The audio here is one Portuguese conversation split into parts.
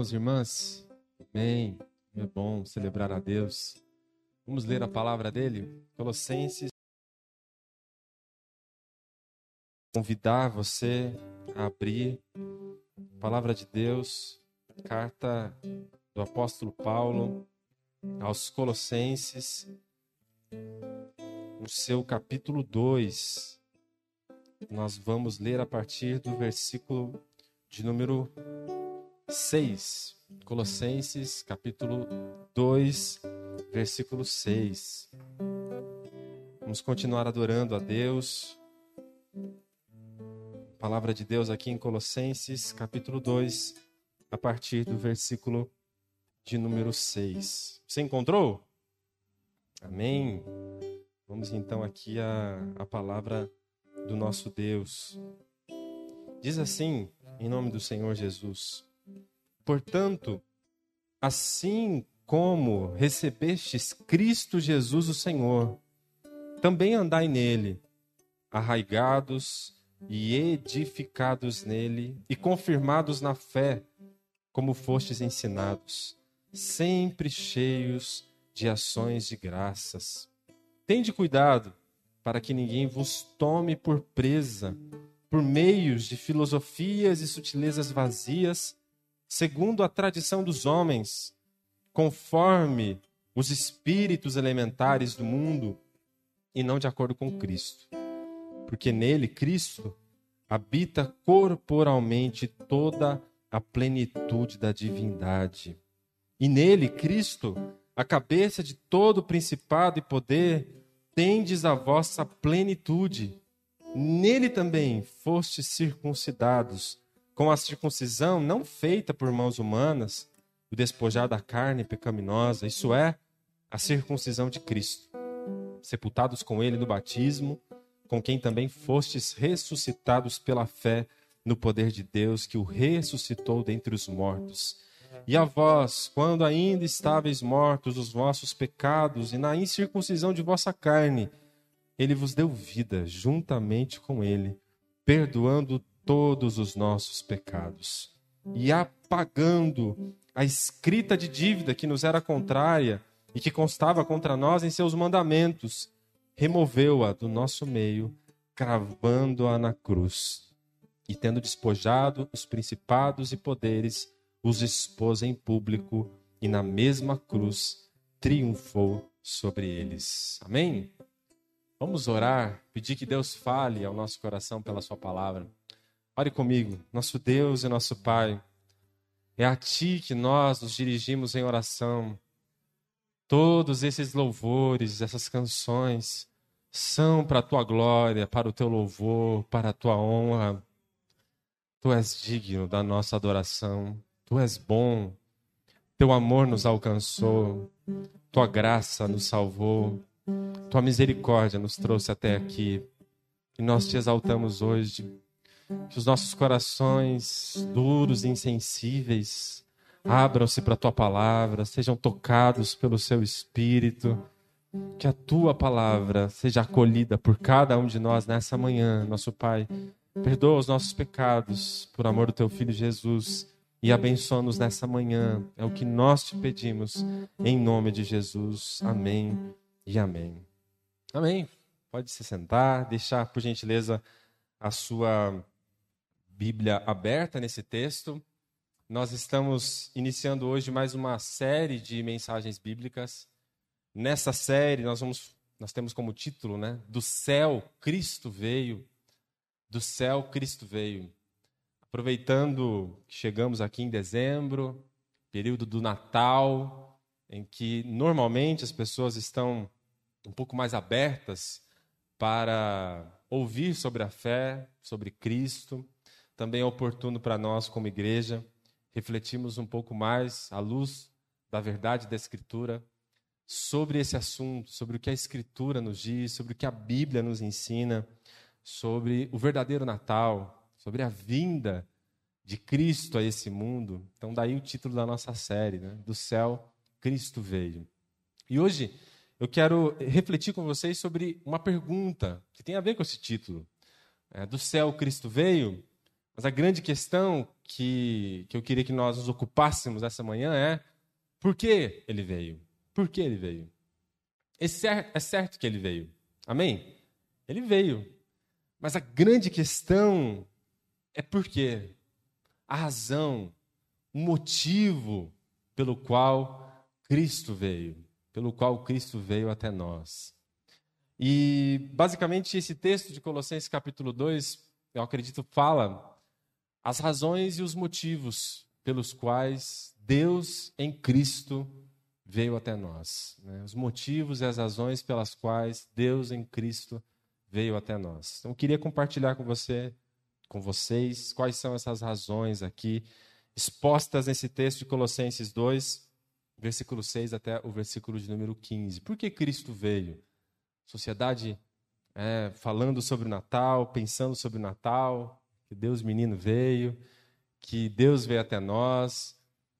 irmãos e irmãs? Amém. É bom celebrar a Deus. Vamos ler a palavra dele? Colossenses. Convidar você a abrir a palavra de Deus, carta do apóstolo Paulo aos Colossenses, no seu capítulo 2. Nós vamos ler a partir do versículo de número 6. Colossenses, capítulo 2, versículo 6. Vamos continuar adorando a Deus. Palavra de Deus aqui em Colossenses, capítulo 2, a partir do versículo de número 6. Você encontrou? Amém. Vamos então aqui a, a palavra do nosso Deus. Diz assim, em nome do Senhor Jesus. Portanto, assim como recebestes Cristo Jesus o Senhor, também andai nele, arraigados e edificados nele e confirmados na fé, como fostes ensinados, sempre cheios de ações de graças. Tende cuidado para que ninguém vos tome por presa por meios de filosofias e sutilezas vazias, segundo a tradição dos homens, conforme os espíritos elementares do mundo, e não de acordo com Cristo. Porque nele, Cristo, habita corporalmente toda a plenitude da divindade. E nele, Cristo, a cabeça de todo principado e poder, tendes a vossa plenitude Nele também fostes circuncidados, com a circuncisão não feita por mãos humanas, o despojar da carne pecaminosa, isso é, a circuncisão de Cristo. Sepultados com ele no batismo, com quem também fostes ressuscitados pela fé no poder de Deus que o ressuscitou dentre os mortos. E a vós, quando ainda estáveis mortos os vossos pecados e na incircuncisão de vossa carne, ele vos deu vida juntamente com ele, perdoando todos os nossos pecados e apagando a escrita de dívida que nos era contrária e que constava contra nós em seus mandamentos, removeu-a do nosso meio, cravando-a na cruz. E tendo despojado os principados e poderes, os expôs em público e na mesma cruz triunfou sobre eles. Amém? Vamos orar, pedir que Deus fale ao nosso coração pela Sua palavra. Ore comigo, nosso Deus e nosso Pai. É a Ti que nós nos dirigimos em oração. Todos esses louvores, essas canções, são para a Tua glória, para o Teu louvor, para a Tua honra. Tu és digno da nossa adoração. Tu és bom. Teu amor nos alcançou. Tua graça nos salvou. Tua misericórdia nos trouxe até aqui. E nós te exaltamos hoje. Que os nossos corações duros e insensíveis abram-se para a tua palavra, sejam tocados pelo seu espírito. Que a tua palavra seja acolhida por cada um de nós nessa manhã, nosso Pai. Perdoa os nossos pecados por amor do teu filho Jesus e abençoa-nos nessa manhã. É o que nós te pedimos em nome de Jesus. Amém e amém. Amém. Pode se sentar, deixar, por gentileza, a sua Bíblia aberta nesse texto. Nós estamos iniciando hoje mais uma série de mensagens bíblicas. Nessa série, nós vamos nós temos como título, né, do céu Cristo veio. Do céu Cristo veio. Aproveitando que chegamos aqui em dezembro, período do Natal, em que normalmente as pessoas estão um pouco mais abertas para ouvir sobre a fé, sobre Cristo. Também é oportuno para nós, como igreja, refletirmos um pouco mais à luz da verdade da Escritura sobre esse assunto, sobre o que a Escritura nos diz, sobre o que a Bíblia nos ensina, sobre o verdadeiro Natal, sobre a vinda de Cristo a esse mundo. Então, daí o título da nossa série, né? Do céu, Cristo veio. E hoje eu quero refletir com vocês sobre uma pergunta que tem a ver com esse título. É, do céu Cristo veio, Mas a grande questão que, que eu queria que nós nos ocupássemos essa manhã é por que ele veio? Por que ele veio? É certo, é certo que ele veio. Amém? Ele veio. Mas a grande questão é por quê? A razão, o motivo pelo qual Cristo veio, pelo qual Cristo veio até nós. E basicamente esse texto de Colossenses capítulo 2, eu acredito, fala as razões e os motivos pelos quais Deus em Cristo veio até nós. Né? Os motivos e as razões pelas quais Deus em Cristo veio até nós. Então, eu queria compartilhar com você, com vocês, quais são essas razões aqui expostas nesse texto de Colossenses 2, versículo 6 até o versículo de número 15. Por que Cristo veio? Sociedade é, falando sobre o Natal, pensando sobre o Natal, que Deus menino veio, que Deus veio até nós,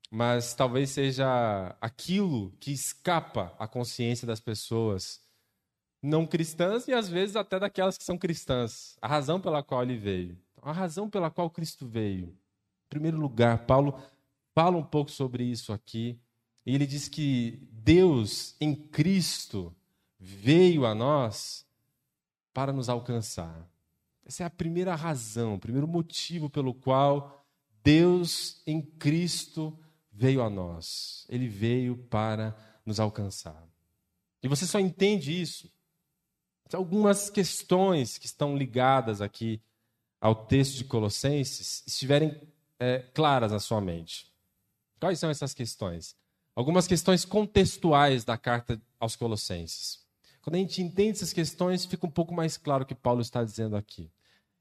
mas talvez seja aquilo que escapa à consciência das pessoas não cristãs e às vezes até daquelas que são cristãs. A razão pela qual ele veio. A razão pela qual Cristo veio. Em primeiro lugar, Paulo fala um pouco sobre isso aqui. E ele diz que Deus em Cristo veio a nós para nos alcançar. Essa é a primeira razão, o primeiro motivo pelo qual Deus em Cristo veio a nós. Ele veio para nos alcançar. E você só entende isso. Algumas questões que estão ligadas aqui ao texto de Colossenses estiverem é, claras na sua mente. Quais são essas questões? Algumas questões contextuais da carta aos Colossenses. Quando a gente entende essas questões, fica um pouco mais claro o que Paulo está dizendo aqui.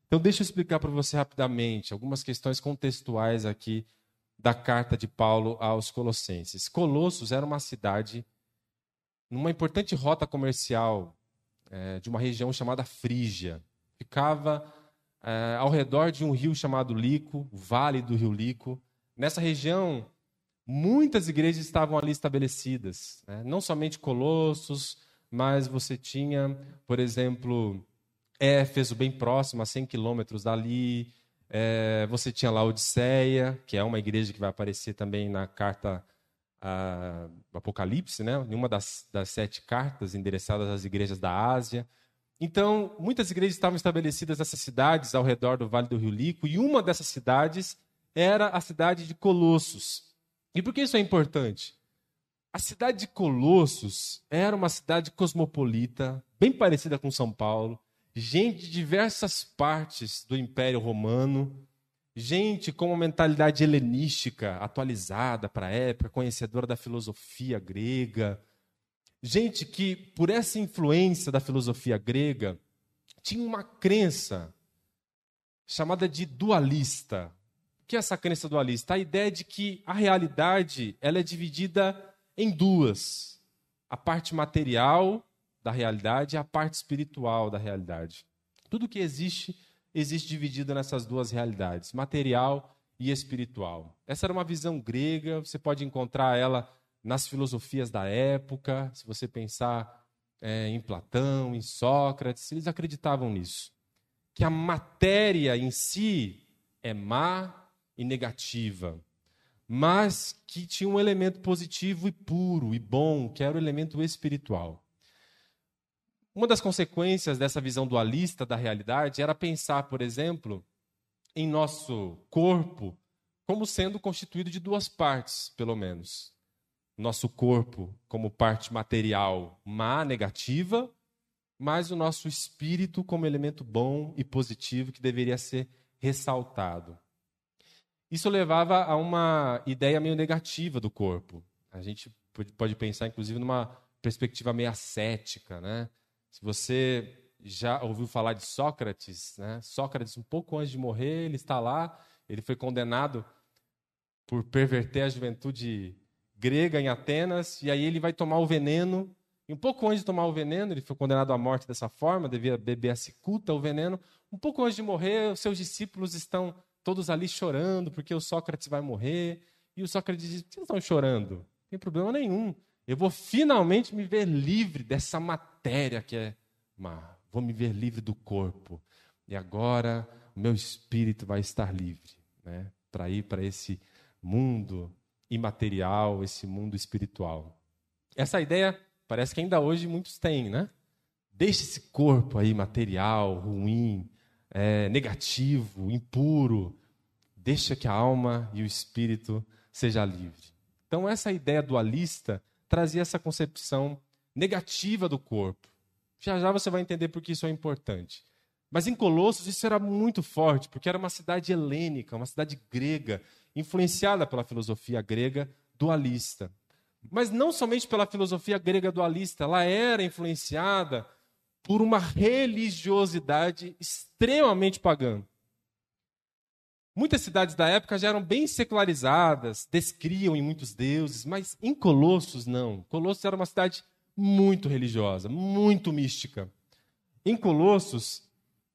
Então, deixa eu explicar para você rapidamente algumas questões contextuais aqui da carta de Paulo aos Colossenses. Colossos era uma cidade numa importante rota comercial é, de uma região chamada Frígia. Ficava é, ao redor de um rio chamado Lico, o Vale do Rio Lico. Nessa região, muitas igrejas estavam ali estabelecidas. Né? Não somente Colossos, mas você tinha, por exemplo, Éfeso, bem próximo, a 100 quilômetros dali. É, você tinha lá Odisseia, que é uma igreja que vai aparecer também na carta a, Apocalipse, né? em uma das, das sete cartas endereçadas às igrejas da Ásia. Então, muitas igrejas estavam estabelecidas nessas cidades ao redor do Vale do Rio Lico, e uma dessas cidades era a cidade de Colossos. E por que isso é importante? A cidade de Colossos era uma cidade cosmopolita, bem parecida com São Paulo, gente de diversas partes do Império Romano, gente com uma mentalidade helenística atualizada para a época, conhecedora da filosofia grega, gente que, por essa influência da filosofia grega, tinha uma crença chamada de dualista. O que é essa crença dualista? A ideia de que a realidade ela é dividida em duas: a parte material da realidade e a parte espiritual da realidade. Tudo que existe, existe dividido nessas duas realidades, material e espiritual. Essa era uma visão grega, você pode encontrar ela nas filosofias da época, se você pensar é, em Platão, em Sócrates, eles acreditavam nisso. Que a matéria em si é má e negativa, mas que tinha um elemento positivo e puro e bom, que era o elemento espiritual. Uma das consequências dessa visão dualista da realidade era pensar, por exemplo, em nosso corpo como sendo constituído de duas partes, pelo menos. Nosso corpo como parte material má, negativa, mas o nosso espírito como elemento bom e positivo que deveria ser ressaltado. Isso levava a uma ideia meio negativa do corpo. A gente pode pensar, inclusive, numa perspectiva meio ascética, né? Se você já ouviu falar de Sócrates, né? Sócrates, um pouco antes de morrer, ele está lá, ele foi condenado por perverter a juventude grega em Atenas, e aí ele vai tomar o veneno. E um pouco antes de tomar o veneno, ele foi condenado à morte dessa forma, devia beber a cicuta, o veneno. Um pouco antes de morrer, os seus discípulos estão todos ali chorando, porque o Sócrates vai morrer. E o Sócrates diz: vocês estão chorando? Não tem problema nenhum. Eu vou finalmente me ver livre dessa matéria que é má. Vou me ver livre do corpo. E agora, meu espírito vai estar livre, né? Para ir para esse mundo imaterial, esse mundo espiritual. Essa ideia parece que ainda hoje muitos têm, né? Deixe esse corpo aí material, ruim, é, negativo, impuro. Deixa que a alma e o espírito seja livre. Então essa ideia dualista trazia essa concepção negativa do corpo. Já já você vai entender por que isso é importante. Mas em Colossos isso era muito forte, porque era uma cidade helênica, uma cidade grega, influenciada pela filosofia grega dualista. Mas não somente pela filosofia grega dualista, ela era influenciada por uma religiosidade extremamente pagã. Muitas cidades da época já eram bem secularizadas, descriam em muitos deuses, mas em Colossos não. Colossos era uma cidade muito religiosa, muito mística. Em Colossos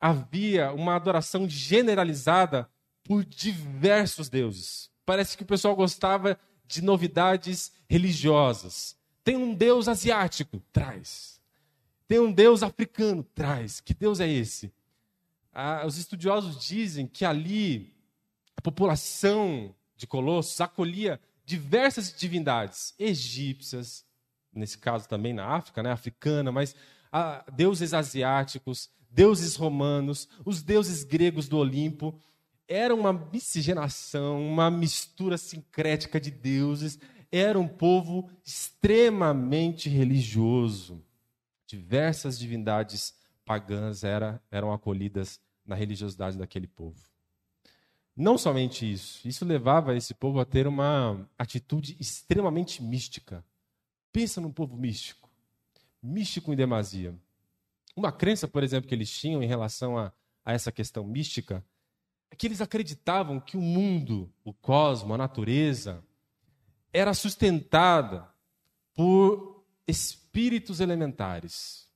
havia uma adoração generalizada por diversos deuses. Parece que o pessoal gostava de novidades religiosas. Tem um deus asiático, traz. Tem um deus africano, traz. Que deus é esse? Ah, os estudiosos dizem que ali a população de Colossos acolhia diversas divindades egípcias, nesse caso também na África, né, africana, mas ah, deuses asiáticos, deuses romanos, os deuses gregos do Olimpo. Era uma miscigenação, uma mistura sincrética de deuses. Era um povo extremamente religioso. Diversas divindades pagãs era, eram acolhidas na religiosidade daquele povo. Não somente isso, isso levava esse povo a ter uma atitude extremamente mística. Pensa num povo místico, místico em demasia. Uma crença, por exemplo, que eles tinham em relação a, a essa questão mística é que eles acreditavam que o mundo, o cosmos, a natureza, era sustentada por espíritos elementares.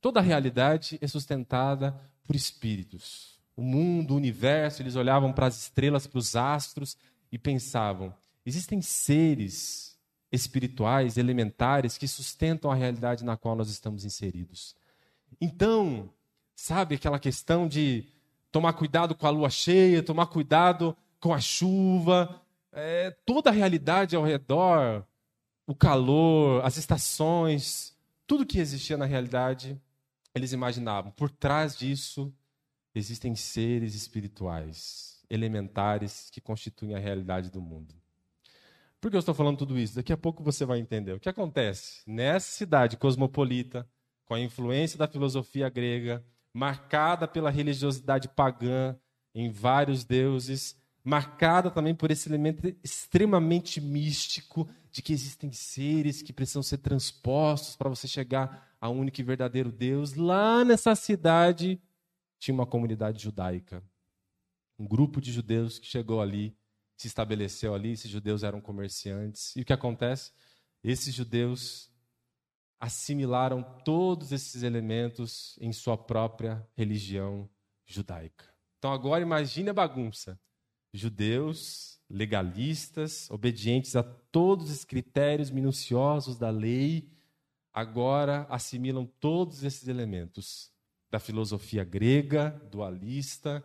Toda a realidade é sustentada por espíritos. O mundo, o universo, eles olhavam para as estrelas, para os astros e pensavam: existem seres espirituais, elementares, que sustentam a realidade na qual nós estamos inseridos. Então, sabe aquela questão de tomar cuidado com a lua cheia, tomar cuidado com a chuva, é, toda a realidade ao redor, o calor, as estações, tudo que existia na realidade, eles imaginavam. Por trás disso existem seres espirituais, elementares, que constituem a realidade do mundo. Por que eu estou falando tudo isso? Daqui a pouco você vai entender. O que acontece nessa cidade cosmopolita, com a influência da filosofia grega, marcada pela religiosidade pagã em vários deuses, marcada também por esse elemento extremamente místico de que existem seres que precisam ser transpostos para você chegar ao único e verdadeiro Deus. Lá nessa cidade tinha uma comunidade judaica, um grupo de judeus que chegou ali, se estabeleceu ali. Esses judeus eram comerciantes. E o que acontece? Esses judeus assimilaram todos esses elementos em sua própria religião judaica. Então agora imagine a bagunça. Judeus, legalistas, obedientes a todos os critérios minuciosos da lei, agora assimilam todos esses elementos da filosofia grega, dualista,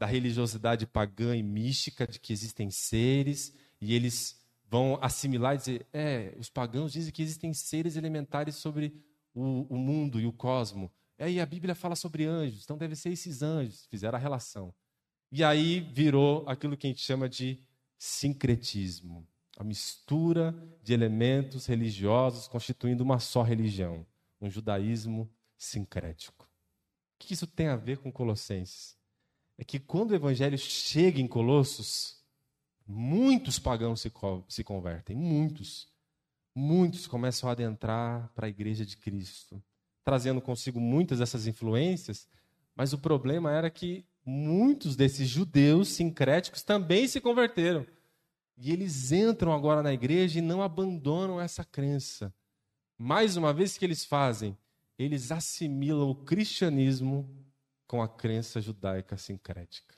da religiosidade pagã e mística de que existem seres e eles vão assimilar e dizer: é, os pagãos dizem que existem seres elementares sobre o, o mundo e o cosmos. E aí a Bíblia fala sobre anjos, então deve ser esses anjos. Fizeram a relação. E aí virou aquilo que a gente chama de sincretismo a mistura de elementos religiosos constituindo uma só religião, um judaísmo sincrético. O que isso tem a ver com Colossenses? É que quando o evangelho chega em Colossos, Muitos pagãos se, se convertem, muitos. Muitos começam a adentrar para a igreja de Cristo, trazendo consigo muitas dessas influências, mas o problema era que muitos desses judeus sincréticos também se converteram. E eles entram agora na igreja e não abandonam essa crença. Mais uma vez, o que eles fazem? Eles assimilam o cristianismo com a crença judaica sincrética.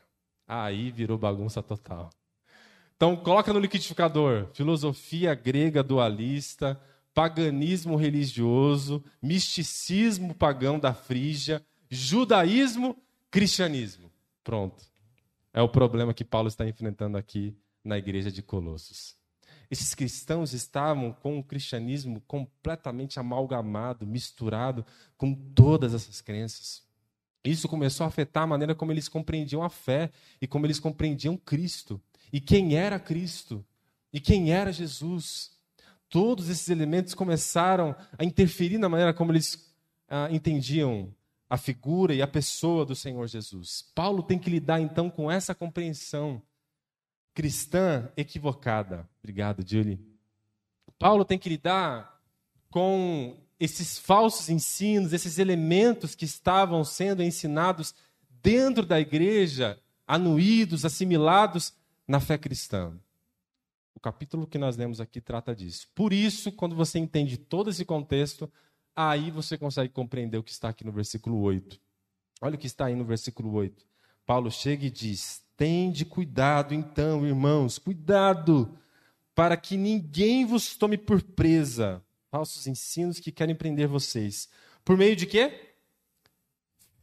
Aí virou bagunça total. Então, coloca no liquidificador: filosofia grega dualista, paganismo religioso, misticismo pagão da Frígia, judaísmo, cristianismo. Pronto. é o problema que Paulo está enfrentando aqui na igreja de Colossos. Esses cristãos estavam com o cristianismo completamente amalgamado, misturado com todas essas crenças. Isso começou a afetar a maneira como eles compreendiam a fé e como eles compreendiam Cristo. E quem era Cristo? E quem era Jesus? Todos esses elementos começaram a interferir na maneira como eles ah, entendiam a figura e a pessoa do Senhor Jesus. Paulo tem que lidar então com essa compreensão cristã equivocada. Obrigado, Julie. Paulo tem que lidar com esses falsos ensinos, esses elementos que estavam sendo ensinados dentro da igreja, anuídos, assimilados na fé cristã. O capítulo que nós lemos aqui trata disso. Por isso, quando você entende todo esse contexto, aí você consegue compreender o que está aqui no versículo 8. Olha o que está aí no versículo 8. Paulo chega e diz: Tende cuidado, então, irmãos, cuidado, para que ninguém vos tome por presa. Falsos ensinos que querem prender vocês. Por meio de quê?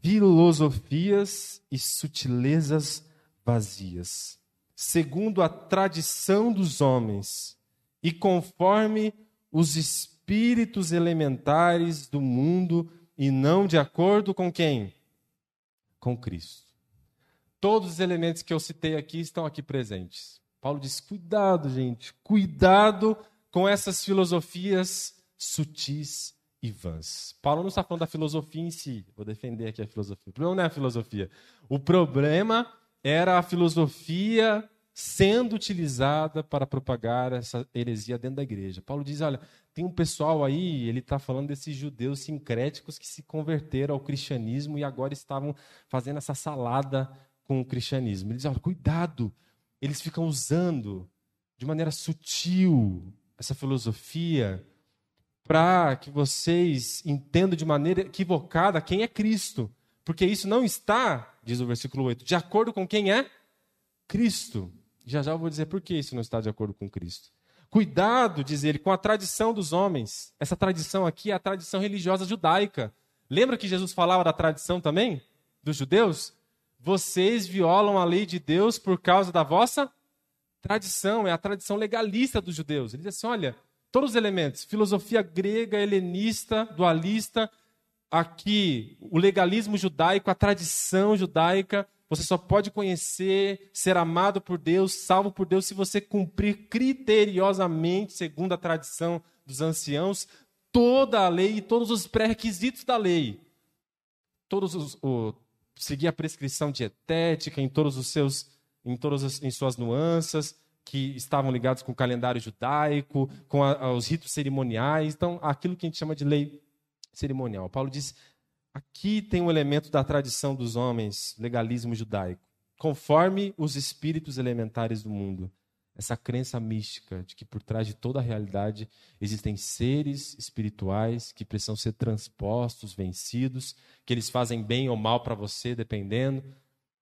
Filosofias e sutilezas vazias, segundo a tradição dos homens e conforme os espíritos elementares do mundo e não de acordo com quem? Com Cristo. Todos os elementos que eu citei aqui estão aqui presentes. Paulo diz: cuidado, gente, cuidado com essas filosofias sutis e vãs. Paulo não está falando da filosofia em si, vou defender aqui a filosofia. O problema não é a filosofia. O problema era a filosofia sendo utilizada para propagar essa heresia dentro da igreja. Paulo diz: olha, tem um pessoal aí, ele está falando desses judeus sincréticos que se converteram ao cristianismo e agora estavam fazendo essa salada com o cristianismo. Ele diz: olha, cuidado, eles ficam usando de maneira sutil essa filosofia para que vocês entendam de maneira equivocada quem é Cristo. Porque isso não está, diz o versículo 8, de acordo com quem é Cristo. Já já eu vou dizer por que isso não está de acordo com Cristo. Cuidado, diz ele, com a tradição dos homens. Essa tradição aqui é a tradição religiosa judaica. Lembra que Jesus falava da tradição também? Dos judeus? Vocês violam a lei de Deus por causa da vossa tradição. É a tradição legalista dos judeus. Ele diz assim: olha, todos os elementos, filosofia grega, helenista, dualista, aqui o legalismo judaico, a tradição judaica, você só pode conhecer, ser amado por Deus, salvo por Deus, se você cumprir criteriosamente, segundo a tradição dos anciãos, toda a lei e todos os pré-requisitos da lei. Todos os, o, seguir a prescrição dietética em todos os seus, em todas as, em suas nuances, que estavam ligados com o calendário judaico, com a, os ritos cerimoniais. Então, aquilo que a gente chama de lei cerimonial. Paulo diz: Aqui tem um elemento da tradição dos homens, legalismo judaico, conforme os espíritos elementares do mundo. Essa crença mística de que por trás de toda a realidade existem seres espirituais que precisam ser transpostos, vencidos, que eles fazem bem ou mal para você, dependendo,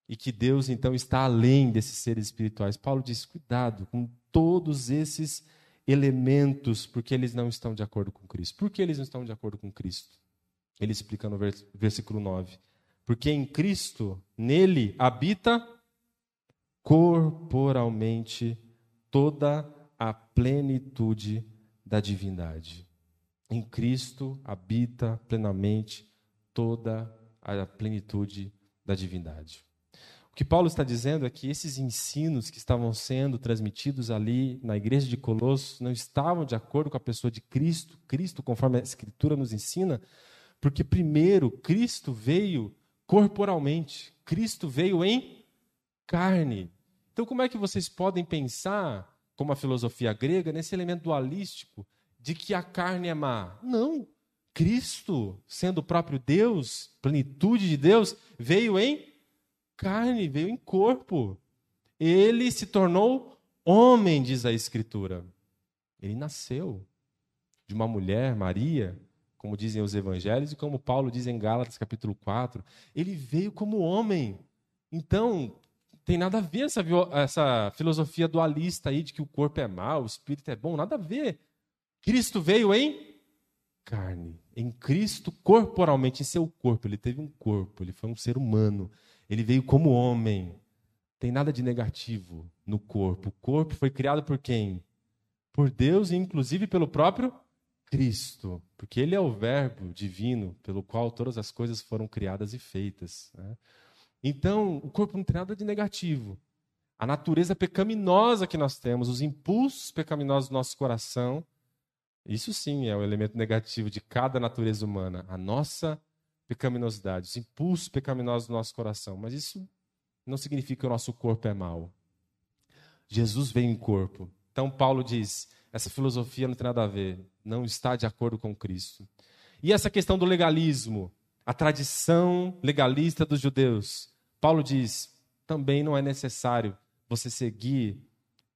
e que Deus então está além desses seres espirituais. Paulo diz: cuidado com todos esses elementos, porque eles não estão de acordo com Cristo. Por que eles não estão de acordo com Cristo? Ele explica no versículo 9. Porque em Cristo, nele habita corporalmente toda a plenitude da divindade. Em Cristo habita plenamente toda a plenitude da divindade. Que Paulo está dizendo é que esses ensinos que estavam sendo transmitidos ali na igreja de Colossos não estavam de acordo com a pessoa de Cristo, Cristo, conforme a Escritura nos ensina, porque primeiro Cristo veio corporalmente, Cristo veio em carne. Então, como é que vocês podem pensar, como a filosofia grega, nesse elemento dualístico de que a carne é má? Não. Cristo, sendo o próprio Deus, plenitude de Deus, veio em carne, veio em corpo. Ele se tornou homem, diz a Escritura. Ele nasceu de uma mulher, Maria, como dizem os evangelhos e como Paulo diz em Gálatas capítulo 4, ele veio como homem. Então, tem nada a ver essa, essa filosofia dualista aí de que o corpo é mau, o espírito é bom, nada a ver. Cristo veio em carne, em Cristo corporalmente, em seu corpo. Ele teve um corpo, ele foi um ser humano. Ele veio como homem. tem nada de negativo no corpo. O corpo foi criado por quem? Por Deus e inclusive pelo próprio Cristo, porque Ele é o Verbo divino pelo qual todas as coisas foram criadas e feitas. Né? Então, o corpo não tem nada de negativo. A natureza pecaminosa que nós temos, os impulsos pecaminosos do nosso coração, isso sim é o elemento negativo de cada natureza humana. A nossa pecaminosidade, os impulsos pecaminosos do nosso coração. Mas isso não significa que o nosso corpo é mau. Jesus veio em corpo. Então, Paulo diz: essa filosofia não tem nada a ver, não está de acordo com Cristo. E essa questão do legalismo, a tradição legalista dos judeus. Paulo diz: também não é necessário você seguir,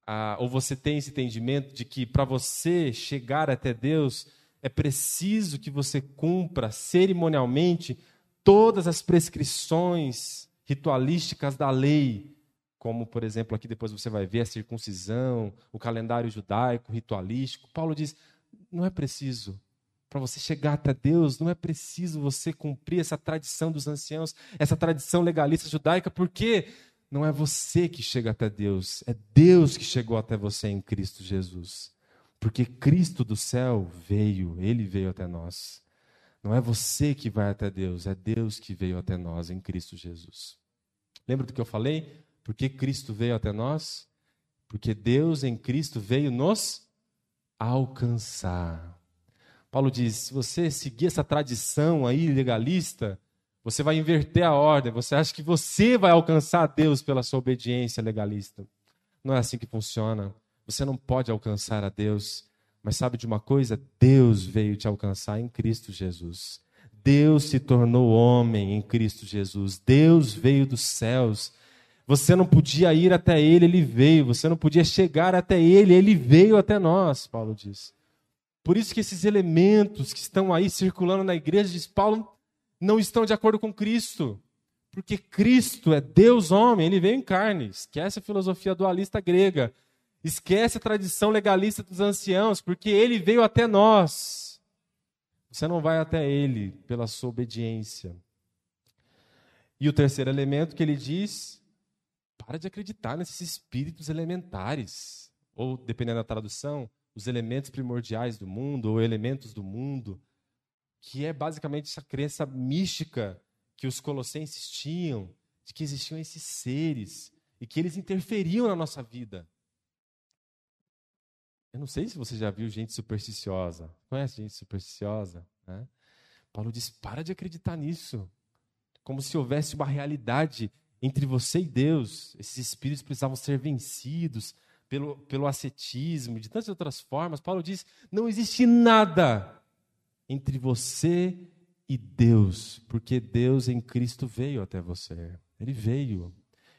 ah, ou você tem esse entendimento de que para você chegar até Deus, é preciso que você cumpra cerimonialmente todas as prescrições ritualísticas da lei, como, por exemplo, aqui depois você vai ver a circuncisão, o calendário judaico, ritualístico. Paulo diz: não é preciso. Para você chegar até Deus, não é preciso você cumprir essa tradição dos anciãos, essa tradição legalista judaica, porque não é você que chega até Deus, é Deus que chegou até você em Cristo Jesus. Porque Cristo do céu veio, ele veio até nós. Não é você que vai até Deus, é Deus que veio até nós em Cristo Jesus. Lembra do que eu falei? Porque Cristo veio até nós? Porque Deus em Cristo veio nos alcançar. Paulo diz: se você seguir essa tradição aí legalista, você vai inverter a ordem. Você acha que você vai alcançar Deus pela sua obediência legalista. Não é assim que funciona. Você não pode alcançar a Deus. Mas sabe de uma coisa? Deus veio te alcançar em Cristo Jesus. Deus se tornou homem em Cristo Jesus. Deus veio dos céus. Você não podia ir até ele, ele veio. Você não podia chegar até ele, ele veio até nós, Paulo diz. Por isso que esses elementos que estão aí circulando na igreja, diz Paulo, não estão de acordo com Cristo. Porque Cristo é Deus homem, ele veio em carne. Esquece a filosofia dualista grega. Esquece a tradição legalista dos anciãos, porque ele veio até nós. Você não vai até ele pela sua obediência. E o terceiro elemento que ele diz para de acreditar nesses espíritos elementares. Ou, dependendo da tradução, os elementos primordiais do mundo, ou elementos do mundo, que é basicamente essa crença mística que os colossenses tinham, de que existiam esses seres e que eles interferiam na nossa vida. Eu não sei se você já viu gente supersticiosa. Conhece gente supersticiosa? Né? Paulo diz: para de acreditar nisso. Como se houvesse uma realidade entre você e Deus. Esses espíritos precisavam ser vencidos pelo, pelo ascetismo, de tantas outras formas. Paulo diz: não existe nada entre você e Deus, porque Deus em Cristo veio até você. Ele veio,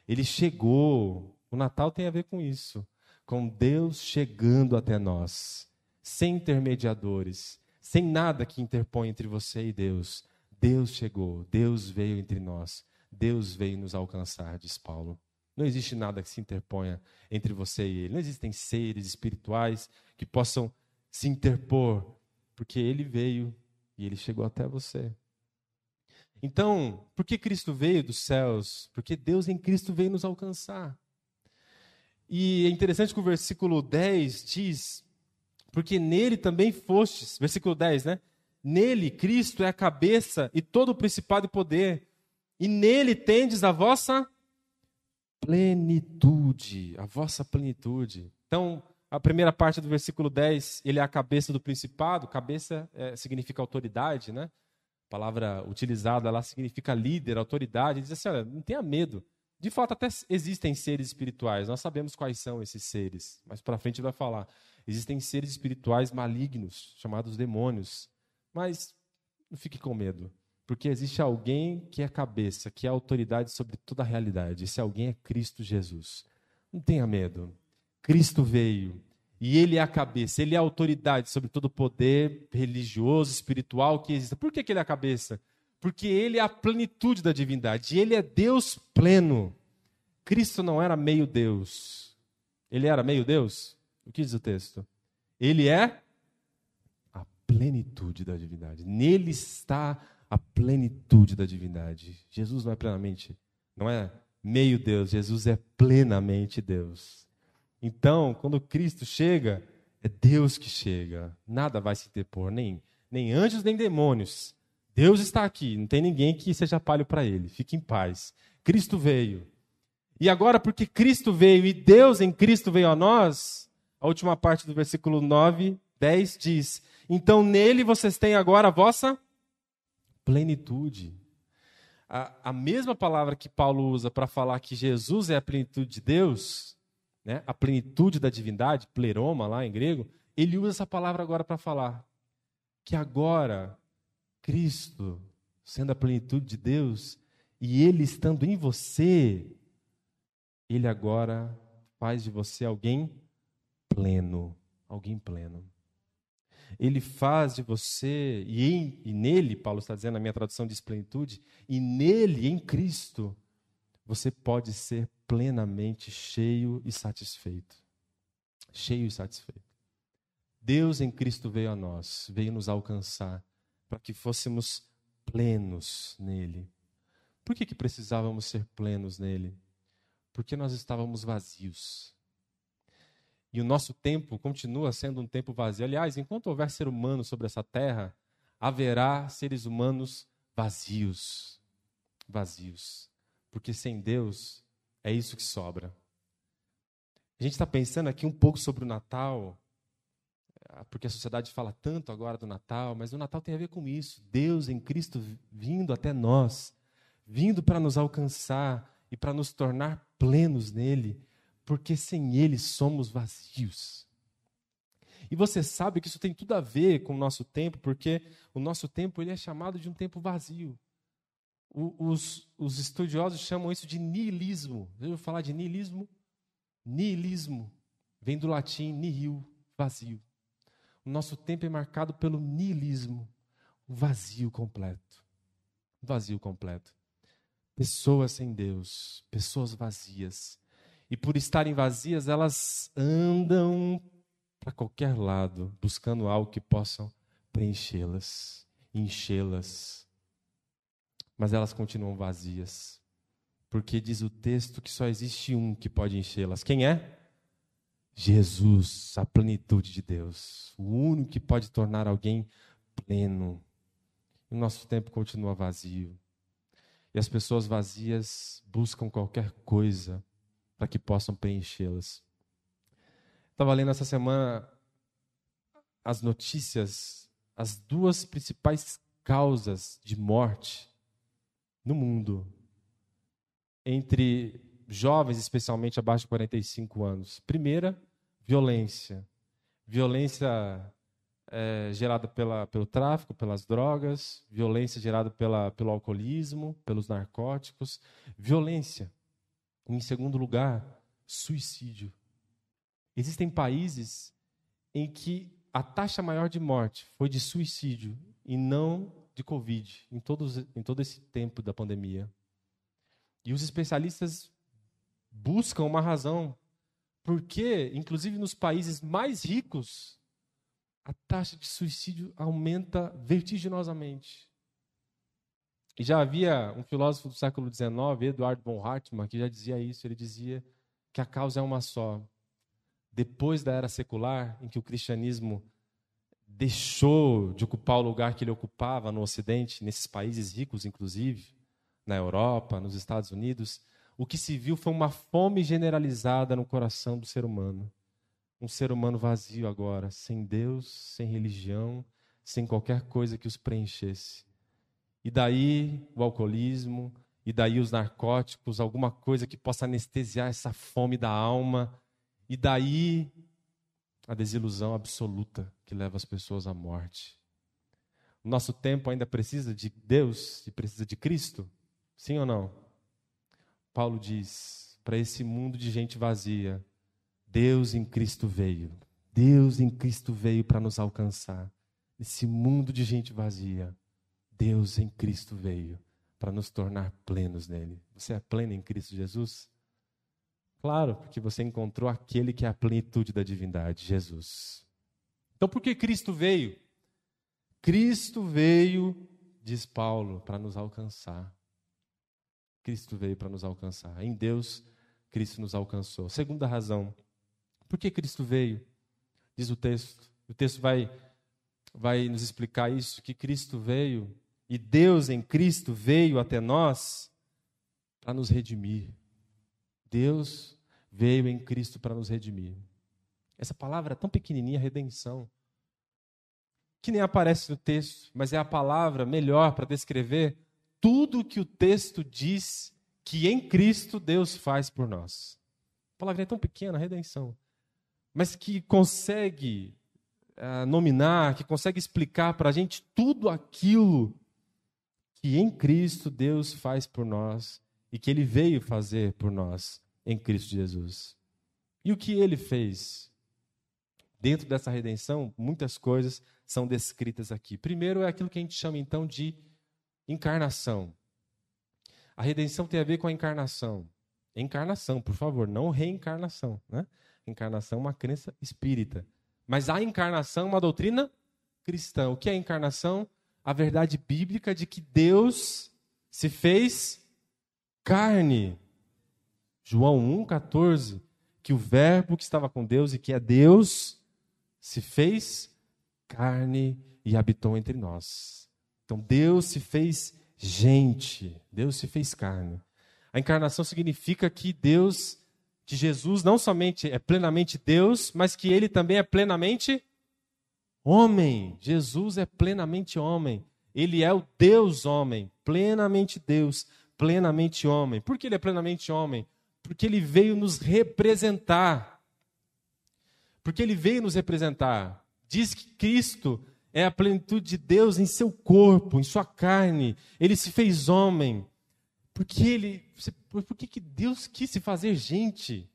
ele chegou. O Natal tem a ver com isso, com Deus chegando até nós, sem intermediadores, sem nada que interpõe entre você e Deus. Deus chegou, Deus veio entre nós. Deus veio nos alcançar, diz Paulo. Não existe nada que se interponha entre você e Ele. Não existem seres espirituais que possam se interpor, porque Ele veio e Ele chegou até você. Então, por que Cristo veio dos céus? Porque Deus em Cristo veio nos alcançar. E é interessante que o versículo 10 diz: Porque nele também fostes, versículo 10, né? Nele, Cristo é a cabeça e todo o principado e poder e nele tendes a vossa plenitude, a vossa plenitude. Então, a primeira parte do versículo 10, ele é a cabeça do principado, cabeça é, significa autoridade, né? A palavra utilizada lá significa líder, autoridade. Ele diz assim: olha, não tenha medo. De fato, até existem seres espirituais, nós sabemos quais são esses seres, mas para frente vai falar. Existem seres espirituais malignos, chamados demônios. Mas não fique com medo. Porque existe alguém que é cabeça, que é autoridade sobre toda a realidade. Esse alguém é Cristo Jesus. Não tenha medo. Cristo veio e ele é a cabeça, ele é a autoridade sobre todo o poder religioso, espiritual que existe. Por que, que ele é a cabeça? Porque ele é a plenitude da divindade. Ele é Deus pleno. Cristo não era meio Deus. Ele era meio Deus? O que diz o texto? Ele é a plenitude da divindade. Nele está a plenitude da divindade. Jesus não é plenamente, não é meio Deus, Jesus é plenamente Deus. Então, quando Cristo chega, é Deus que chega. Nada vai se depor, nem, nem anjos, nem demônios. Deus está aqui, não tem ninguém que seja palho para ele. Fique em paz. Cristo veio. E agora, porque Cristo veio e Deus em Cristo veio a nós, a última parte do versículo 9, 10 diz: Então nele vocês têm agora a vossa plenitude. A, a mesma palavra que Paulo usa para falar que Jesus é a plenitude de Deus, né, a plenitude da divindade, pleroma lá em grego, ele usa essa palavra agora para falar que agora Cristo, sendo a plenitude de Deus, e Ele estando em você, Ele agora faz de você alguém pleno. Alguém pleno. Ele faz de você, e, em, e nele, Paulo está dizendo na minha tradução de plenitude, e nele, em Cristo, você pode ser plenamente cheio e satisfeito. Cheio e satisfeito. Deus em Cristo veio a nós, veio nos alcançar, para que fôssemos plenos nele. Por que, que precisávamos ser plenos nele? Porque nós estávamos vazios. E o nosso tempo continua sendo um tempo vazio. Aliás, enquanto houver ser humano sobre essa terra, haverá seres humanos vazios. Vazios. Porque sem Deus é isso que sobra. A gente está pensando aqui um pouco sobre o Natal, porque a sociedade fala tanto agora do Natal, mas o Natal tem a ver com isso. Deus em Cristo vindo até nós, vindo para nos alcançar e para nos tornar plenos nele porque sem Ele somos vazios. E você sabe que isso tem tudo a ver com o nosso tempo, porque o nosso tempo ele é chamado de um tempo vazio. Os, os, estudiosos chamam isso de niilismo. Já ouviu falar de niilismo? Niilismo vem do latim nihil, vazio. Nosso tempo é marcado pelo niilismo, o vazio completo. Vazio completo. Pessoas sem Deus, pessoas vazias, e por estarem vazias, elas andam para qualquer lado, buscando algo que possam preenchê-las, enchê-las. Mas elas continuam vazias. Porque diz o texto que só existe um que pode enchê-las. Quem é? Jesus, a plenitude de Deus. O único que pode tornar alguém pleno. O nosso tempo continua vazio. E as pessoas vazias buscam qualquer coisa para que possam preenchê-las. Estava lendo essa semana as notícias, as duas principais causas de morte no mundo entre jovens, especialmente abaixo de 45 anos. Primeira, violência. Violência é, gerada pela, pelo tráfico, pelas drogas, violência gerada pela, pelo alcoolismo, pelos narcóticos, violência. Em segundo lugar, suicídio. Existem países em que a taxa maior de morte foi de suicídio e não de Covid, em, todos, em todo esse tempo da pandemia. E os especialistas buscam uma razão. Porque, inclusive nos países mais ricos, a taxa de suicídio aumenta vertiginosamente. E já havia um filósofo do século XIX, Eduardo von Hartmann, que já dizia isso. Ele dizia que a causa é uma só. Depois da era secular, em que o cristianismo deixou de ocupar o lugar que ele ocupava no Ocidente, nesses países ricos, inclusive, na Europa, nos Estados Unidos, o que se viu foi uma fome generalizada no coração do ser humano. Um ser humano vazio agora, sem Deus, sem religião, sem qualquer coisa que os preenchesse. E daí o alcoolismo, e daí os narcóticos, alguma coisa que possa anestesiar essa fome da alma, e daí a desilusão absoluta que leva as pessoas à morte. Nosso tempo ainda precisa de Deus e precisa de Cristo? Sim ou não? Paulo diz: para esse mundo de gente vazia, Deus em Cristo veio. Deus em Cristo veio para nos alcançar. Esse mundo de gente vazia, Deus em Cristo veio para nos tornar plenos nele. Você é pleno em Cristo Jesus? Claro, porque você encontrou aquele que é a plenitude da divindade, Jesus. Então, por que Cristo veio? Cristo veio, diz Paulo, para nos alcançar. Cristo veio para nos alcançar. Em Deus, Cristo nos alcançou. Segunda razão, por que Cristo veio? Diz o texto. O texto vai, vai nos explicar isso: que Cristo veio e Deus em Cristo veio até nós para nos redimir. Deus veio em Cristo para nos redimir. Essa palavra é tão pequenininha, redenção, que nem aparece no texto, mas é a palavra melhor para descrever tudo que o texto diz que em Cristo Deus faz por nós. A palavra é tão pequena, redenção, mas que consegue uh, nominar, que consegue explicar para a gente tudo aquilo que em Cristo Deus faz por nós e que Ele veio fazer por nós em Cristo Jesus. E o que Ele fez? Dentro dessa redenção, muitas coisas são descritas aqui. Primeiro é aquilo que a gente chama então de encarnação. A redenção tem a ver com a encarnação. Encarnação, por favor, não reencarnação. Né? Encarnação é uma crença espírita. Mas a encarnação é uma doutrina cristã. O que é a encarnação? A verdade bíblica de que Deus se fez carne. João 1,14. Que o Verbo que estava com Deus e que é Deus se fez carne e habitou entre nós. Então Deus se fez gente, Deus se fez carne. A encarnação significa que Deus, que Jesus não somente é plenamente Deus, mas que ele também é plenamente homem. Jesus é plenamente homem. Ele é o Deus homem, plenamente Deus, plenamente homem. Por que ele é plenamente homem? Porque ele veio nos representar. Porque ele veio nos representar. Diz que Cristo é a plenitude de Deus em seu corpo, em sua carne. Ele se fez homem. Porque ele, por que, que Deus quis se fazer gente?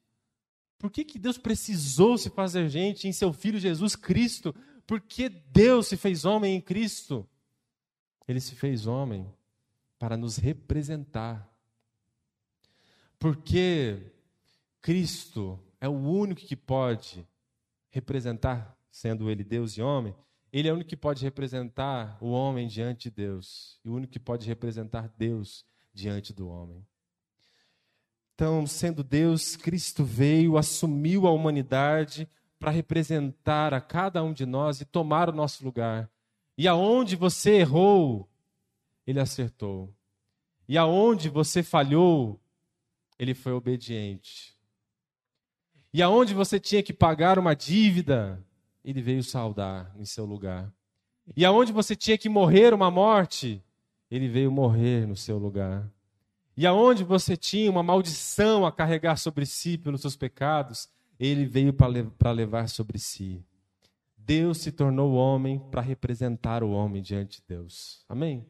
Por que, que Deus precisou se fazer gente em seu filho Jesus Cristo? Porque Deus se fez homem em Cristo. Ele se fez homem para nos representar. Porque Cristo é o único que pode representar, sendo ele Deus e homem, ele é o único que pode representar o homem diante de Deus, e o único que pode representar Deus diante do homem. Então, sendo Deus, Cristo veio, assumiu a humanidade para representar a cada um de nós e tomar o nosso lugar. E aonde você errou, ele acertou. E aonde você falhou, ele foi obediente. E aonde você tinha que pagar uma dívida, ele veio saudar em seu lugar. E aonde você tinha que morrer uma morte, ele veio morrer no seu lugar. E aonde você tinha uma maldição a carregar sobre si pelos seus pecados, ele veio para levar sobre si. Deus se tornou homem para representar o homem diante de Deus. Amém?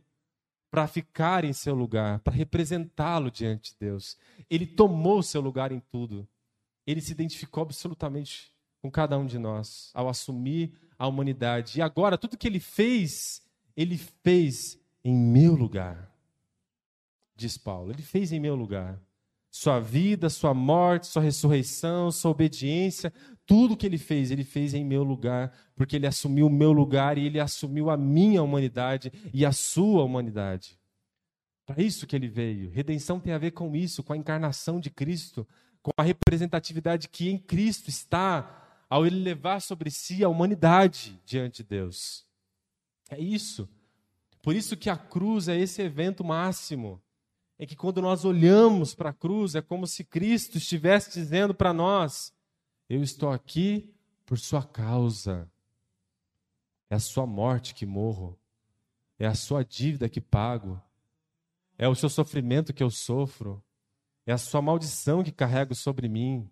Para ficar em seu lugar, para representá-lo diante de Deus. Ele tomou seu lugar em tudo. Ele se identificou absolutamente com cada um de nós ao assumir a humanidade. E agora, tudo que ele fez, ele fez em meu lugar. Diz Paulo, ele fez em meu lugar. Sua vida, sua morte, sua ressurreição, sua obediência, tudo que ele fez, ele fez em meu lugar, porque ele assumiu o meu lugar e ele assumiu a minha humanidade e a sua humanidade. Para isso que ele veio. Redenção tem a ver com isso, com a encarnação de Cristo, com a representatividade que em Cristo está ao ele levar sobre si a humanidade diante de Deus. É isso. Por isso que a cruz é esse evento máximo. É que quando nós olhamos para a cruz, é como se Cristo estivesse dizendo para nós: Eu estou aqui por sua causa. É a sua morte que morro. É a sua dívida que pago. É o seu sofrimento que eu sofro. É a sua maldição que carrego sobre mim.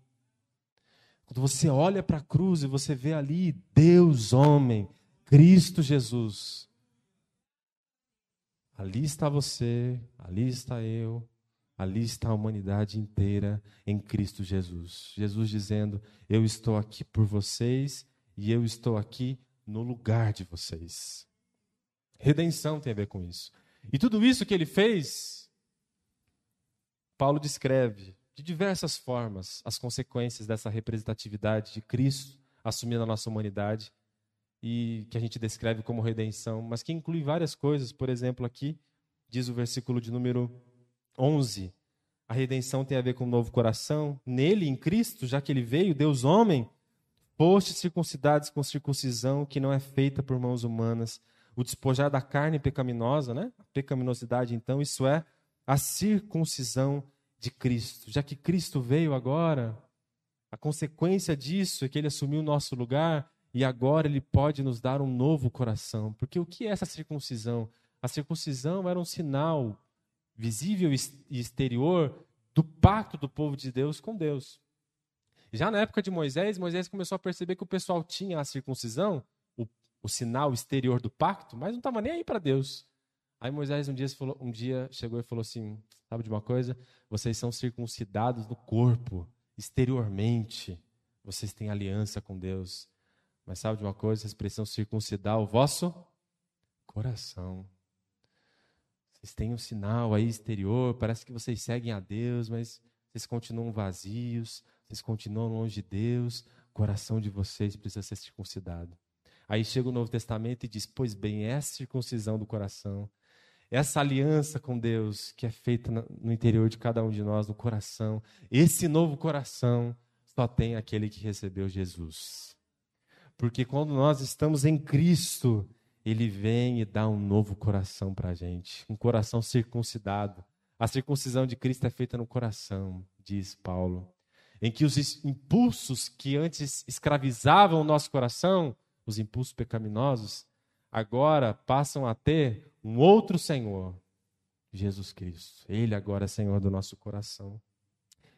Quando você olha para a cruz e você vê ali Deus, homem, Cristo Jesus. Ali está você, ali está eu, ali está a humanidade inteira em Cristo Jesus. Jesus dizendo: Eu estou aqui por vocês e eu estou aqui no lugar de vocês. Redenção tem a ver com isso. E tudo isso que ele fez, Paulo descreve de diversas formas as consequências dessa representatividade de Cristo assumindo a nossa humanidade e que a gente descreve como redenção, mas que inclui várias coisas. Por exemplo, aqui diz o versículo de número 11 A redenção tem a ver com um novo coração. Nele, em Cristo, já que ele veio, Deus homem, foste circuncidados com circuncisão que não é feita por mãos humanas. O despojar da carne pecaminosa, né? A pecaminosidade, então, isso é a circuncisão de Cristo. Já que Cristo veio agora, a consequência disso é que ele assumiu o nosso lugar e agora ele pode nos dar um novo coração. Porque o que é essa circuncisão? A circuncisão era um sinal visível e exterior do pacto do povo de Deus com Deus. Já na época de Moisés, Moisés começou a perceber que o pessoal tinha a circuncisão, o, o sinal exterior do pacto, mas não estava nem aí para Deus. Aí Moisés um dia, falou, um dia chegou e falou assim: Sabe de uma coisa? Vocês são circuncidados no corpo, exteriormente. Vocês têm aliança com Deus. Mas sabe de uma coisa? Vocês precisam circuncidar o vosso coração. Vocês têm um sinal aí exterior, parece que vocês seguem a Deus, mas vocês continuam vazios, vocês continuam longe de Deus, o coração de vocês precisa ser circuncidado. Aí chega o Novo Testamento e diz: Pois bem, é a circuncisão do coração, essa aliança com Deus que é feita no interior de cada um de nós, no coração, esse novo coração só tem aquele que recebeu Jesus. Porque quando nós estamos em Cristo, Ele vem e dá um novo coração para a gente, um coração circuncidado. A circuncisão de Cristo é feita no coração, diz Paulo, em que os impulsos que antes escravizavam o nosso coração, os impulsos pecaminosos, agora passam a ter um outro Senhor, Jesus Cristo. Ele agora é Senhor do nosso coração.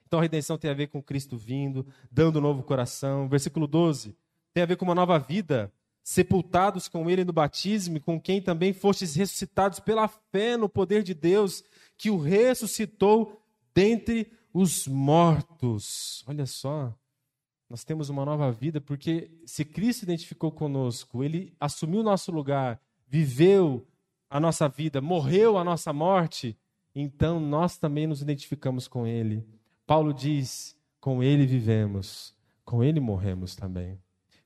Então a redenção tem a ver com Cristo vindo, dando um novo coração. Versículo 12 tem a ver com uma nova vida, sepultados com Ele no batismo, com quem também fostes ressuscitados pela fé no poder de Deus, que o ressuscitou dentre os mortos. Olha só, nós temos uma nova vida, porque se Cristo identificou conosco, Ele assumiu o nosso lugar, viveu a nossa vida, morreu a nossa morte, então nós também nos identificamos com Ele. Paulo diz: com Ele vivemos, com Ele morremos também.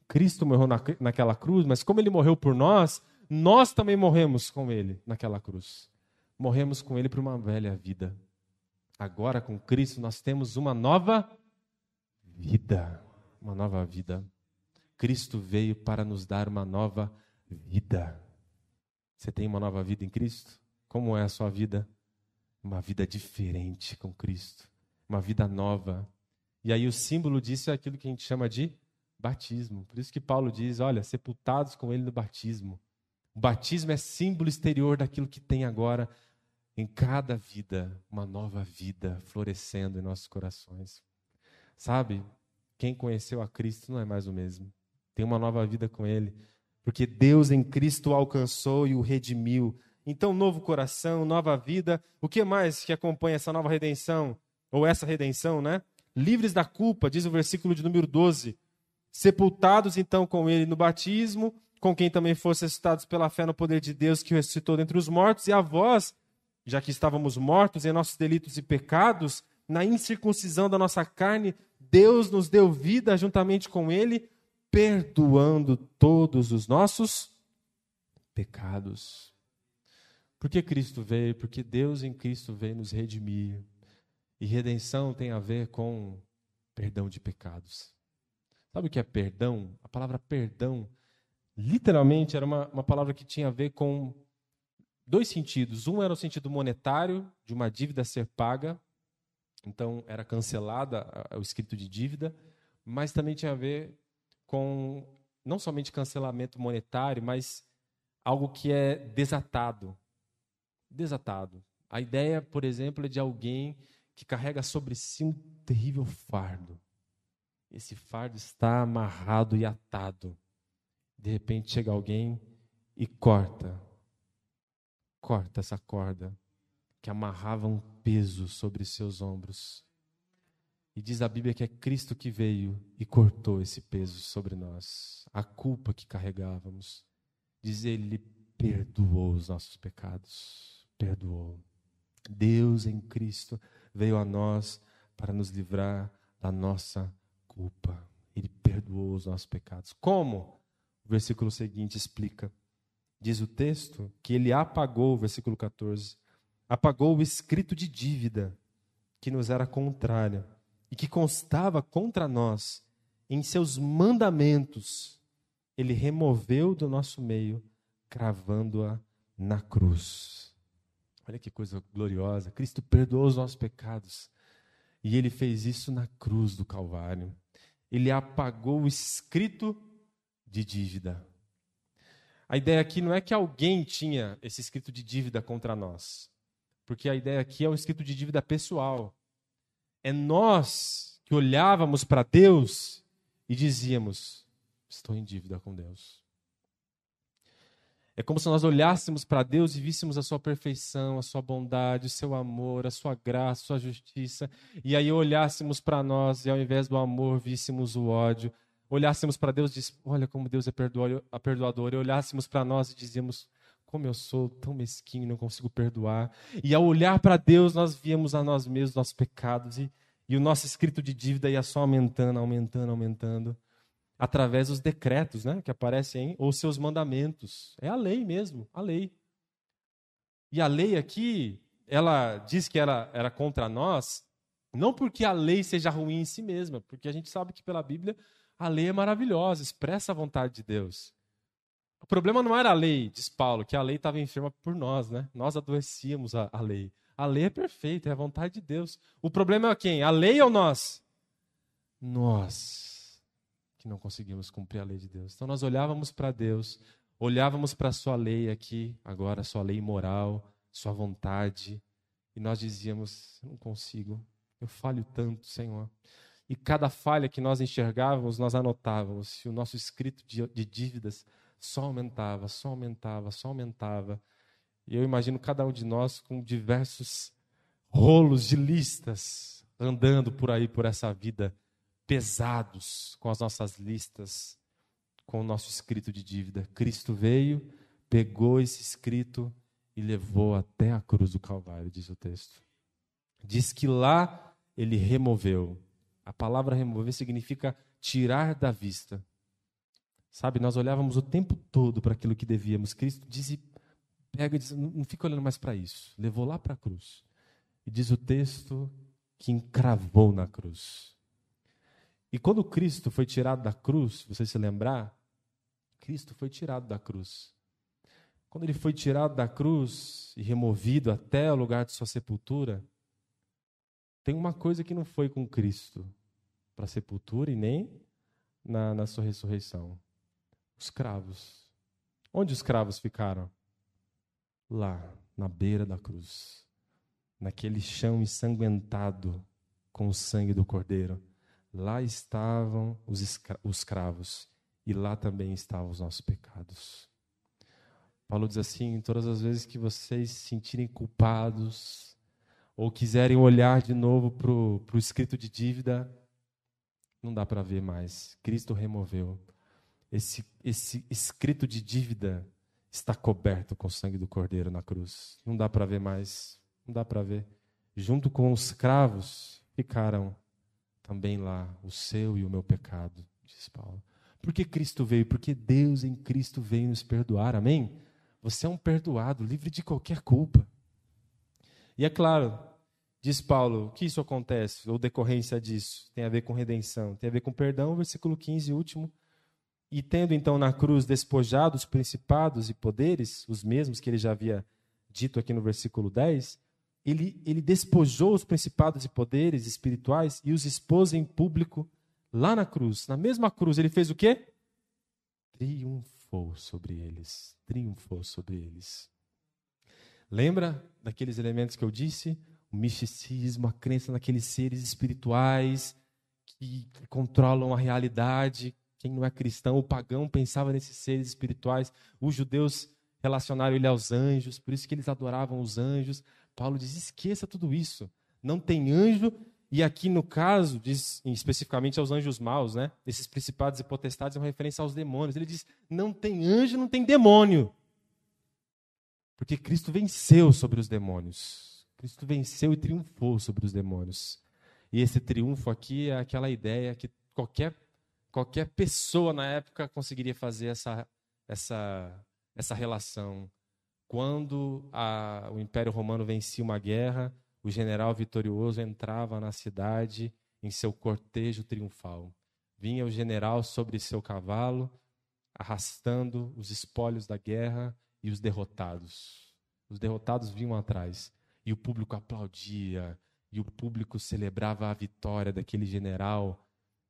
Cristo morreu na, naquela cruz, mas como Ele morreu por nós, nós também morremos com Ele naquela cruz. Morremos com Ele para uma velha vida. Agora, com Cristo, nós temos uma nova vida uma nova vida. Cristo veio para nos dar uma nova vida. Você tem uma nova vida em Cristo? Como é a sua vida? Uma vida diferente com Cristo, uma vida nova. E aí o símbolo disso é aquilo que a gente chama de batismo. Por isso que Paulo diz, olha, sepultados com ele no batismo. O batismo é símbolo exterior daquilo que tem agora em cada vida, uma nova vida florescendo em nossos corações. Sabe? Quem conheceu a Cristo não é mais o mesmo. Tem uma nova vida com Ele. Porque Deus em Cristo o alcançou e o redimiu. Então, novo coração, nova vida. O que mais que acompanha essa nova redenção? Ou essa redenção, né? Livres da culpa, diz o versículo de número 12. Sepultados então com Ele no batismo, com quem também fossem ressuscitados pela fé no poder de Deus que o ressuscitou dentre os mortos, e a vós, já que estávamos mortos em nossos delitos e pecados, na incircuncisão da nossa carne, Deus nos deu vida juntamente com Ele, perdoando todos os nossos pecados. Por que Cristo veio? Porque Deus em Cristo veio nos redimir. E redenção tem a ver com perdão de pecados. Sabe o que é perdão? A palavra perdão, literalmente, era uma, uma palavra que tinha a ver com dois sentidos. Um era o sentido monetário, de uma dívida ser paga, então, era cancelada o escrito de dívida, mas também tinha a ver com não somente cancelamento monetário, mas algo que é desatado. Desatado. A ideia, por exemplo, é de alguém que carrega sobre si um terrível fardo. Esse fardo está amarrado e atado. De repente chega alguém e corta. Corta essa corda que amarrava um peso sobre seus ombros. E diz a Bíblia que é Cristo que veio e cortou esse peso sobre nós, a culpa que carregávamos. Diz ele, perdoou os nossos pecados, perdoou. Deus em Cristo veio a nós para nos livrar da nossa culpa. Ele perdoou os nossos pecados. Como? O versículo seguinte explica. Diz o texto que ele apagou, versículo 14, apagou o escrito de dívida que nos era contrária e que constava contra nós, em seus mandamentos, ele removeu do nosso meio, cravando-a na cruz. Olha que coisa gloriosa. Cristo perdoou os nossos pecados. E ele fez isso na cruz do Calvário. Ele apagou o escrito de dívida. A ideia aqui não é que alguém tinha esse escrito de dívida contra nós. Porque a ideia aqui é um escrito de dívida pessoal. É nós que olhávamos para Deus e dizíamos: Estou em dívida com Deus. É como se nós olhássemos para Deus e víssemos a sua perfeição, a sua bondade, o seu amor, a sua graça, a sua justiça, e aí olhássemos para nós e ao invés do amor víssemos o ódio. Olhássemos para Deus e diz, olha como Deus é perdoador, e olhássemos para nós e dizíamos, como eu sou tão mesquinho, não consigo perdoar. E ao olhar para Deus, nós víamos a nós mesmos, nossos pecados, e, e o nosso escrito de dívida ia só aumentando, aumentando, aumentando através dos decretos né, que aparecem, ou seus mandamentos. É a lei mesmo, a lei. E a lei aqui, ela diz que ela era contra nós, não porque a lei seja ruim em si mesma, porque a gente sabe que pela Bíblia a lei é maravilhosa, expressa a vontade de Deus. O problema não era a lei, diz Paulo, que a lei estava enferma por nós, né? Nós adoecíamos a, a lei. A lei é perfeita, é a vontade de Deus. O problema é quem? A lei ou nós? Nós que não conseguimos cumprir a lei de Deus. Então nós olhávamos para Deus, olhávamos para a sua lei aqui, agora sua lei moral, sua vontade, e nós dizíamos: eu não consigo, eu falho tanto, Senhor. E cada falha que nós enxergávamos, nós anotávamos, e o nosso escrito de, de dívidas só aumentava, só aumentava, só aumentava. E eu imagino cada um de nós com diversos rolos de listas andando por aí, por essa vida pesados com as nossas listas, com o nosso escrito de dívida. Cristo veio, pegou esse escrito e levou até a cruz do Calvário, diz o texto. Diz que lá ele removeu. A palavra remover significa tirar da vista. Sabe, nós olhávamos o tempo todo para aquilo que devíamos. Cristo diz pega e diz, não fica olhando mais para isso. Levou lá para a cruz. E diz o texto que encravou na cruz. E quando Cristo foi tirado da cruz, você se lembrar, Cristo foi tirado da cruz. Quando ele foi tirado da cruz e removido até o lugar de sua sepultura, tem uma coisa que não foi com Cristo para a sepultura e nem na, na sua ressurreição: os cravos. Onde os cravos ficaram? Lá, na beira da cruz, naquele chão ensanguentado com o sangue do Cordeiro Lá estavam os, escravos, cravos e lá também estavam os nossos pecados. Paulo diz assim: todas as vezes que vocês se sentirem culpados ou quiserem olhar de novo para o escrito de dívida, não dá para ver mais. Cristo removeu. Esse, esse escrito de dívida está coberto com o sangue do Cordeiro na cruz. Não dá para ver mais. Não dá para ver. Junto com os cravos ficaram também lá o seu e o meu pecado, diz Paulo. Porque Cristo veio? Porque Deus em Cristo veio nos perdoar, amém? Você é um perdoado, livre de qualquer culpa. E é claro, diz Paulo, que isso acontece, ou decorrência disso, tem a ver com redenção, tem a ver com perdão, versículo 15, último. E tendo então na cruz despojado os principados e poderes, os mesmos que ele já havia dito aqui no versículo 10, ele, ele despojou os principados e poderes espirituais e os expôs em público lá na cruz. Na mesma cruz, ele fez o quê? Triunfou sobre eles. Triunfou sobre eles. Lembra daqueles elementos que eu disse? O misticismo, a crença naqueles seres espirituais que controlam a realidade. Quem não é cristão, o pagão pensava nesses seres espirituais. Os judeus relacionaram ele aos anjos, por isso que eles adoravam os anjos. Paulo diz: esqueça tudo isso. Não tem anjo, e aqui no caso, diz especificamente aos anjos maus, né? Esses principados e potestades é uma referência aos demônios. Ele diz: não tem anjo, não tem demônio. Porque Cristo venceu sobre os demônios. Cristo venceu e triunfou sobre os demônios. E esse triunfo aqui é aquela ideia que qualquer, qualquer pessoa na época conseguiria fazer essa, essa, essa relação quando a, o Império Romano vencia uma guerra, o general vitorioso entrava na cidade em seu cortejo triunfal. Vinha o general sobre seu cavalo, arrastando os espólios da guerra e os derrotados. Os derrotados vinham atrás e o público aplaudia, e o público celebrava a vitória daquele general.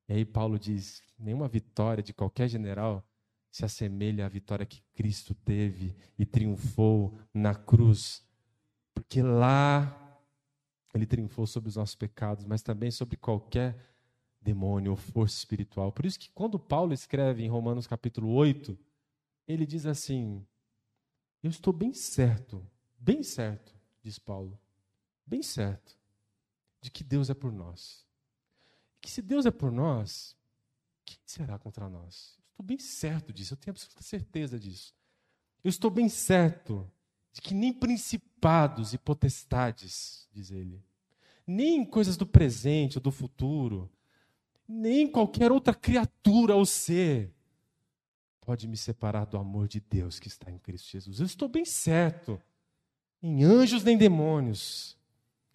E aí Paulo diz: nenhuma vitória de qualquer general se assemelha à vitória que Cristo teve e triunfou na cruz. Porque lá ele triunfou sobre os nossos pecados, mas também sobre qualquer demônio ou força espiritual. Por isso que quando Paulo escreve em Romanos capítulo 8, ele diz assim: Eu estou bem certo, bem certo, diz Paulo, bem certo, de que Deus é por nós. Que se Deus é por nós, quem será contra nós? Estou bem certo disso, eu tenho absoluta certeza disso. Eu estou bem certo de que nem principados e potestades, diz ele, nem coisas do presente ou do futuro, nem qualquer outra criatura ou ser pode me separar do amor de Deus que está em Cristo Jesus. Eu estou bem certo, em anjos nem demônios,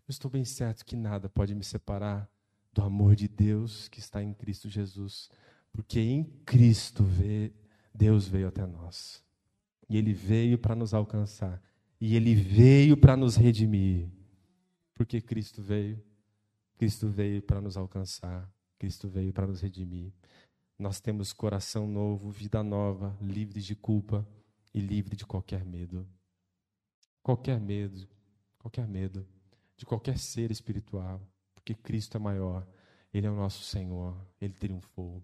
eu estou bem certo que nada pode me separar do amor de Deus que está em Cristo Jesus, porque em Cristo Deus veio até nós. E Ele veio para nos alcançar. E Ele veio para nos redimir. Porque Cristo veio. Cristo veio para nos alcançar. Cristo veio para nos redimir. Nós temos coração novo, vida nova, livre de culpa e livre de qualquer medo. Qualquer medo, qualquer medo de qualquer ser espiritual, porque Cristo é maior, Ele é o nosso Senhor, Ele triunfou.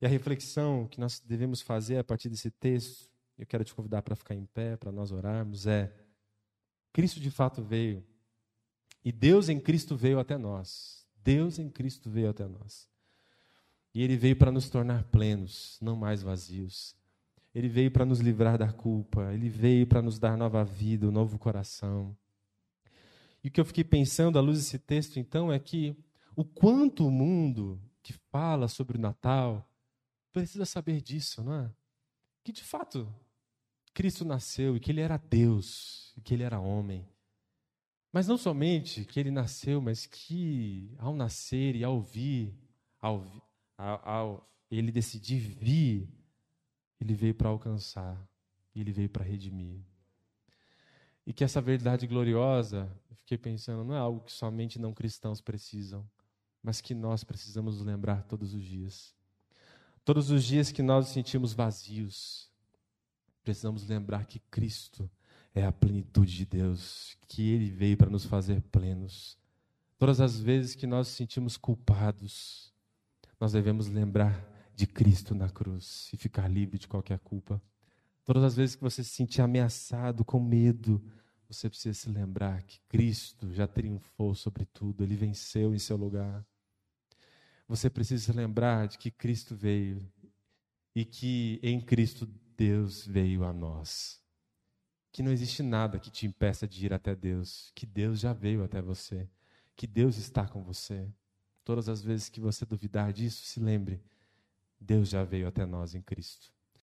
E a reflexão que nós devemos fazer a partir desse texto, eu quero te convidar para ficar em pé, para nós orarmos, é: Cristo de fato veio, e Deus em Cristo veio até nós. Deus em Cristo veio até nós. E Ele veio para nos tornar plenos, não mais vazios. Ele veio para nos livrar da culpa, Ele veio para nos dar nova vida, um novo coração. E o que eu fiquei pensando à luz desse texto, então, é que o quanto o mundo que fala sobre o Natal precisa saber disso, não é? Que de fato Cristo nasceu e que ele era Deus, e que ele era homem. Mas não somente que ele nasceu, mas que ao nascer e ao vir, ao, ao, ao ele decidir vir, ele veio para alcançar, ele veio para redimir. E que essa verdade gloriosa, eu fiquei pensando, não é algo que somente não cristãos precisam, mas que nós precisamos lembrar todos os dias. Todos os dias que nós nos sentimos vazios, precisamos lembrar que Cristo é a plenitude de Deus, que Ele veio para nos fazer plenos. Todas as vezes que nós nos sentimos culpados, nós devemos lembrar de Cristo na cruz e ficar livre de qualquer culpa. Todas as vezes que você se sentir ameaçado, com medo, você precisa se lembrar que Cristo já triunfou sobre tudo, ele venceu em seu lugar. Você precisa se lembrar de que Cristo veio e que em Cristo Deus veio a nós. Que não existe nada que te impeça de ir até Deus, que Deus já veio até você, que Deus está com você. Todas as vezes que você duvidar disso, se lembre: Deus já veio até nós em Cristo.